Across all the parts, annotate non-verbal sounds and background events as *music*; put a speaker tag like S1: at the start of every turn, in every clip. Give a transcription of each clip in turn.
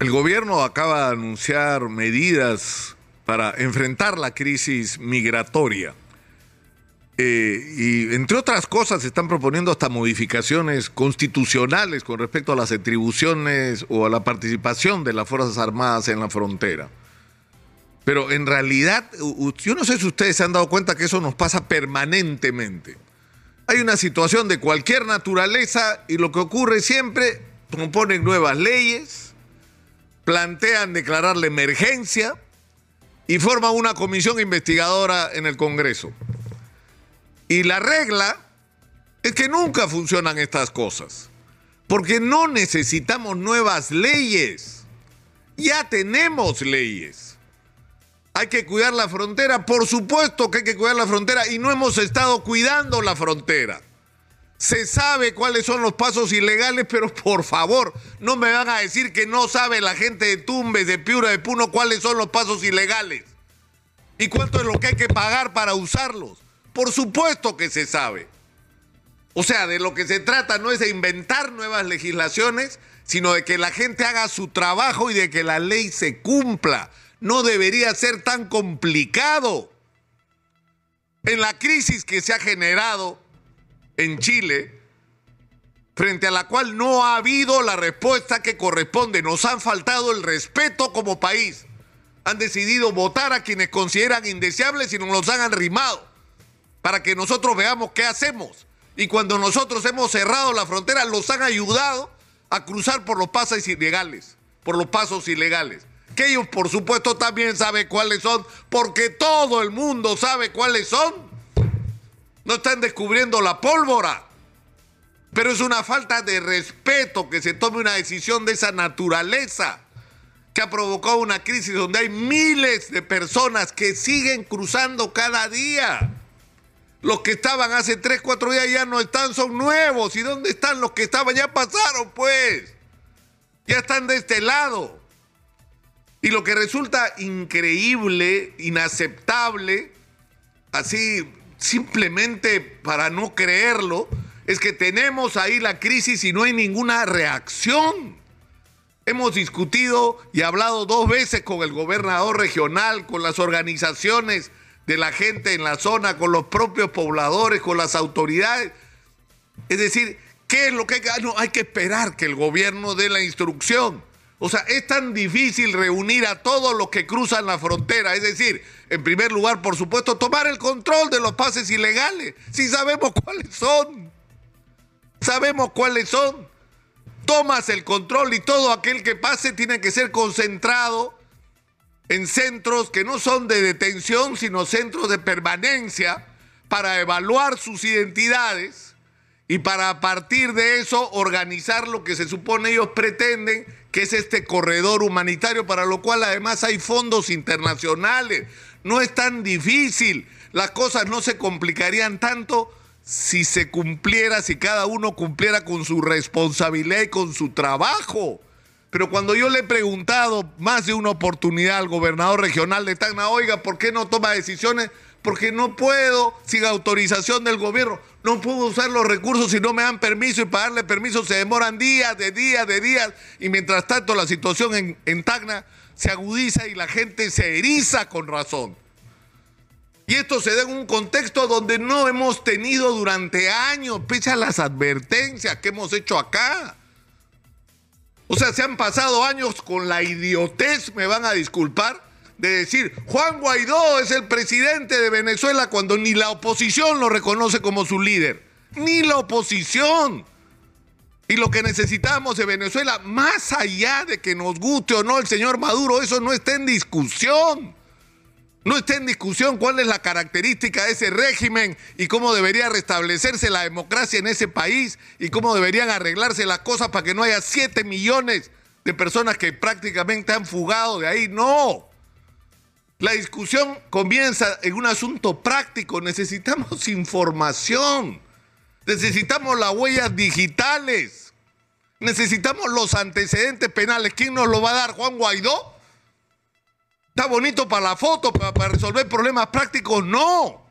S1: El gobierno acaba de anunciar medidas para enfrentar la crisis migratoria. Eh, y entre otras cosas se están proponiendo hasta modificaciones constitucionales con respecto a las atribuciones o a la participación de las Fuerzas Armadas en la frontera. Pero en realidad, yo no sé si ustedes se han dado cuenta que eso nos pasa permanentemente. Hay una situación de cualquier naturaleza y lo que ocurre siempre, proponen nuevas leyes, plantean declarar la emergencia y forman una comisión investigadora en el Congreso. Y la regla es que nunca funcionan estas cosas, porque no necesitamos nuevas leyes, ya tenemos leyes. Hay que cuidar la frontera, por supuesto que hay que cuidar la frontera y no hemos estado cuidando la frontera. Se sabe cuáles son los pasos ilegales, pero por favor, no me van a decir que no sabe la gente de Tumbes, de Piura, de Puno, cuáles son los pasos ilegales. ¿Y cuánto es lo que hay que pagar para usarlos? Por supuesto que se sabe. O sea, de lo que se trata no es de inventar nuevas legislaciones, sino de que la gente haga su trabajo y de que la ley se cumpla. No debería ser tan complicado. En la crisis que se ha generado en Chile, frente a la cual no ha habido la respuesta que corresponde, nos han faltado el respeto como país. Han decidido votar a quienes consideran indeseables y nos los han arrimado para que nosotros veamos qué hacemos. Y cuando nosotros hemos cerrado la frontera, los han ayudado a cruzar por los pasos ilegales, por los pasos ilegales. Que ellos, por supuesto, también saben cuáles son, porque todo el mundo sabe cuáles son. No están descubriendo la pólvora. Pero es una falta de respeto que se tome una decisión de esa naturaleza que ha provocado una crisis donde hay miles de personas que siguen cruzando cada día. Los que estaban hace 3, 4 días ya no están, son nuevos. ¿Y dónde están los que estaban? Ya pasaron, pues. Ya están de este lado. Y lo que resulta increíble, inaceptable, así simplemente para no creerlo, es que tenemos ahí la crisis y no hay ninguna reacción. Hemos discutido y hablado dos veces con el gobernador regional, con las organizaciones de la gente en la zona, con los propios pobladores, con las autoridades. Es decir, ¿qué es lo que hay que ah, No, hay que esperar que el gobierno dé la instrucción. O sea, es tan difícil reunir a todos los que cruzan la frontera. Es decir, en primer lugar, por supuesto, tomar el control de los pases ilegales. Si sabemos *laughs* cuáles son. Sabemos cuáles son. Tomas el control y todo aquel que pase tiene que ser concentrado en centros que no son de detención, sino centros de permanencia para evaluar sus identidades y para a partir de eso organizar lo que se supone ellos pretenden, que es este corredor humanitario, para lo cual además hay fondos internacionales. No es tan difícil, las cosas no se complicarían tanto si se cumpliera, si cada uno cumpliera con su responsabilidad y con su trabajo. Pero cuando yo le he preguntado más de una oportunidad al gobernador regional de Tacna, oiga, ¿por qué no toma decisiones? Porque no puedo, sin autorización del gobierno, no puedo usar los recursos si no me dan permiso y pagarle permiso se demoran días, de días, de días. Y mientras tanto la situación en, en Tacna se agudiza y la gente se eriza con razón. Y esto se da en un contexto donde no hemos tenido durante años, pese a las advertencias que hemos hecho acá. O sea, se han pasado años con la idiotez, me van a disculpar, de decir, Juan Guaidó es el presidente de Venezuela cuando ni la oposición lo reconoce como su líder. Ni la oposición. Y lo que necesitamos de Venezuela, más allá de que nos guste o no el señor Maduro, eso no está en discusión. No está en discusión cuál es la característica de ese régimen y cómo debería restablecerse la democracia en ese país y cómo deberían arreglarse las cosas para que no haya 7 millones de personas que prácticamente han fugado de ahí. No. La discusión comienza en un asunto práctico. Necesitamos información. Necesitamos las huellas digitales. Necesitamos los antecedentes penales. ¿Quién nos lo va a dar? ¿Juan Guaidó? ¿Está bonito para la foto, para, resolver problemas prácticos? No.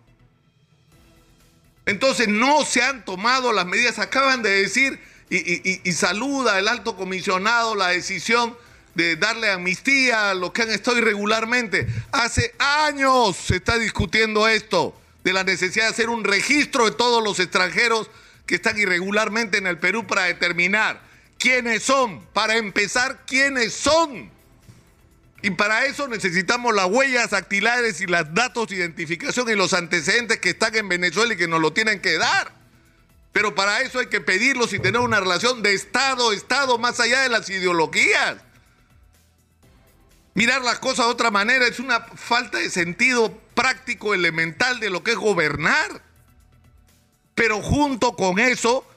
S1: Entonces no se han tomado las medidas. Acaban de decir y, y, saluda el alto comisionado la decisión de darle amnistía a los que han estado irregularmente. Hace años se está discutiendo esto, de la necesidad de hacer un registro de todos los extranjeros que están irregularmente en el Perú para determinar quiénes son, para empezar, quiénes son. Y para eso necesitamos las huellas dactilares y los datos de identificación y los antecedentes que están en Venezuela y que nos lo tienen que dar. Pero para eso hay que pedirlos y tener una relación de Estado, Estado, más allá de las ideologías. Mirar las cosas de otra manera es una falta de sentido práctico, elemental de lo que es gobernar. Pero junto con eso,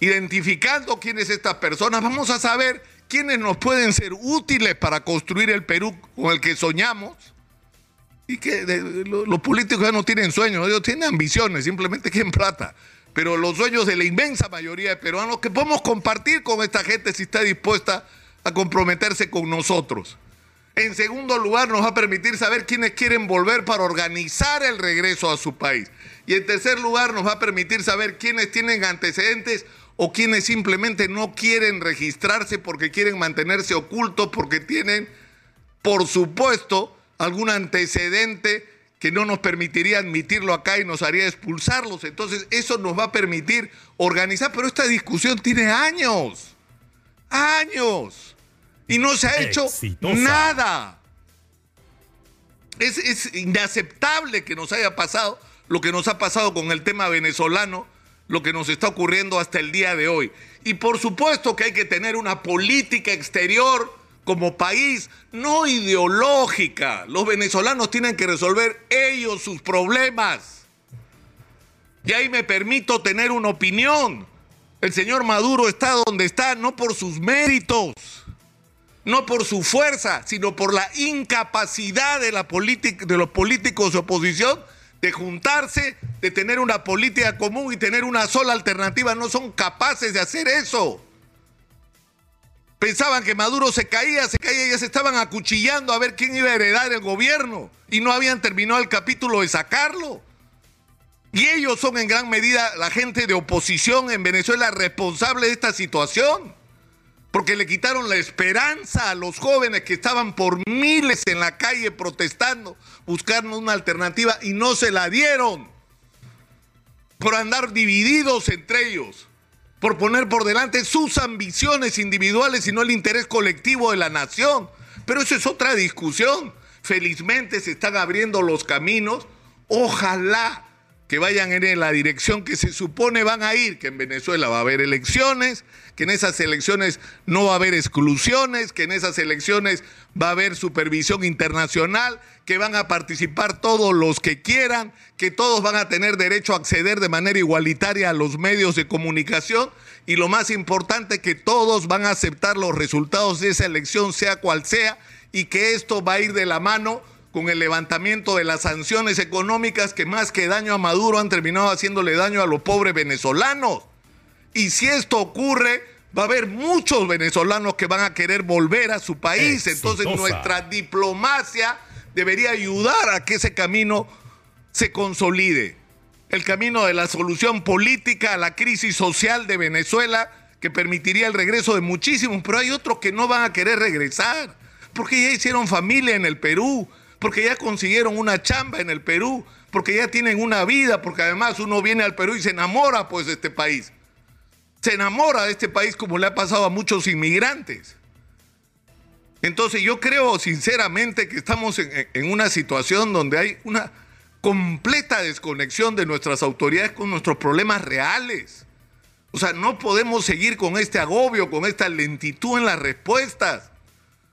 S1: identificando quiénes estas personas, vamos a saber quiénes nos pueden ser útiles para construir el Perú con el que soñamos. Y que los políticos ya no tienen sueños, ellos tienen ambiciones, simplemente quieren plata. Pero los sueños de la inmensa mayoría de peruanos que podemos compartir con esta gente si está dispuesta a comprometerse con nosotros. En segundo lugar, nos va a permitir saber quiénes quieren volver para organizar el regreso a su país. Y en tercer lugar, nos va a permitir saber quiénes tienen antecedentes o quienes simplemente no quieren registrarse porque quieren mantenerse ocultos, porque tienen, por supuesto, algún antecedente que no nos permitiría admitirlo acá y nos haría expulsarlos. Entonces, eso nos va a permitir organizar, pero esta discusión tiene años, años y no se ha hecho nada. Es, inaceptable que nos haya pasado lo que nos ha pasado con el tema venezolano, lo que nos está ocurriendo hasta el día de hoy. Y por supuesto que hay que tener una política exterior como país, no ideológica. Los venezolanos tienen que resolver ellos sus problemas. Y ahí me permito tener una opinión. El señor Maduro está donde está no por sus méritos no por su fuerza, sino por la incapacidad de, la de los políticos de oposición de juntarse, de tener una política común y tener una sola alternativa. No son capaces de hacer eso. Pensaban que Maduro se caía, se caía y ya se estaban acuchillando a ver quién iba a heredar el gobierno y no habían terminado el capítulo de sacarlo. Y ellos son en gran medida la gente de oposición en Venezuela responsable de esta situación porque le quitaron la esperanza a los jóvenes que estaban por miles en la calle protestando, buscando una alternativa y no se la dieron, por andar divididos entre ellos, por poner por delante sus ambiciones individuales y no el interés colectivo de la nación. Pero eso es otra discusión. Felizmente se están abriendo los caminos. Ojalá que vayan en la dirección que se supone van a ir, que en Venezuela va a haber elecciones, que en esas elecciones no va a haber exclusiones, que en esas elecciones va a haber supervisión internacional, que van a participar todos los que quieran, que todos van a tener derecho a acceder de manera igualitaria a los medios de comunicación y lo más importante, que todos van a aceptar los resultados de esa elección, sea cual sea, y que esto va a ir de la mano con el levantamiento de las sanciones económicas que más que daño a Maduro han terminado haciéndole daño a los pobres venezolanos. Y si esto ocurre, va a haber muchos venezolanos que van a querer volver a su país. Entonces nuestra diplomacia debería ayudar a que ese camino se consolide. El camino de la solución política a la crisis social de Venezuela que permitiría el regreso de muchísimos, pero hay otros que no van a querer regresar, porque ya hicieron familia en el Perú, porque ya consiguieron una chamba en el Perú, porque ya tienen una vida, porque además uno viene al Perú y se enamora pues de este país. Se enamora de este país como le ha pasado a muchos inmigrantes. Entonces yo creo sinceramente que estamos en, en una situación donde hay una completa desconexión de nuestras autoridades con nuestros problemas reales. O sea, no podemos seguir con este agobio, con esta lentitud en las respuestas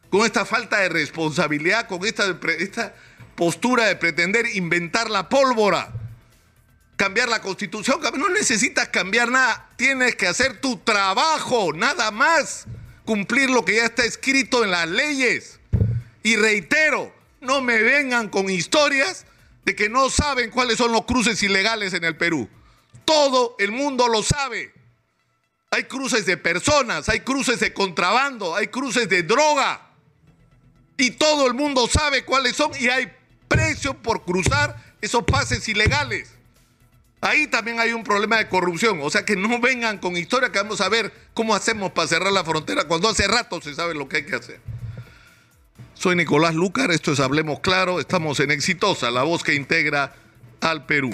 S1: con esta falta de responsabilidad, con esta, esta postura de pretender inventar la pólvora, cambiar la constitución. No necesitas cambiar nada, tienes que hacer tu trabajo, nada más, cumplir lo que ya está escrito en las leyes. Y reitero, no me vengan con historias de que no saben cuáles son los cruces ilegales en el Perú. Todo el mundo lo sabe. Hay cruces de personas, hay cruces de contrabando, hay cruces de droga y todo el mundo sabe cuáles son y hay precio por cruzar esos pases ilegales. Ahí también hay un problema de corrupción. O sea que no vengan con historia que vamos a ver cómo hacemos para cerrar la frontera cuando hace rato se sabe lo que hay que hacer. Soy Nicolás Lucar, esto es Hablemos Claro, estamos en Exitosa, la voz que integra al Perú.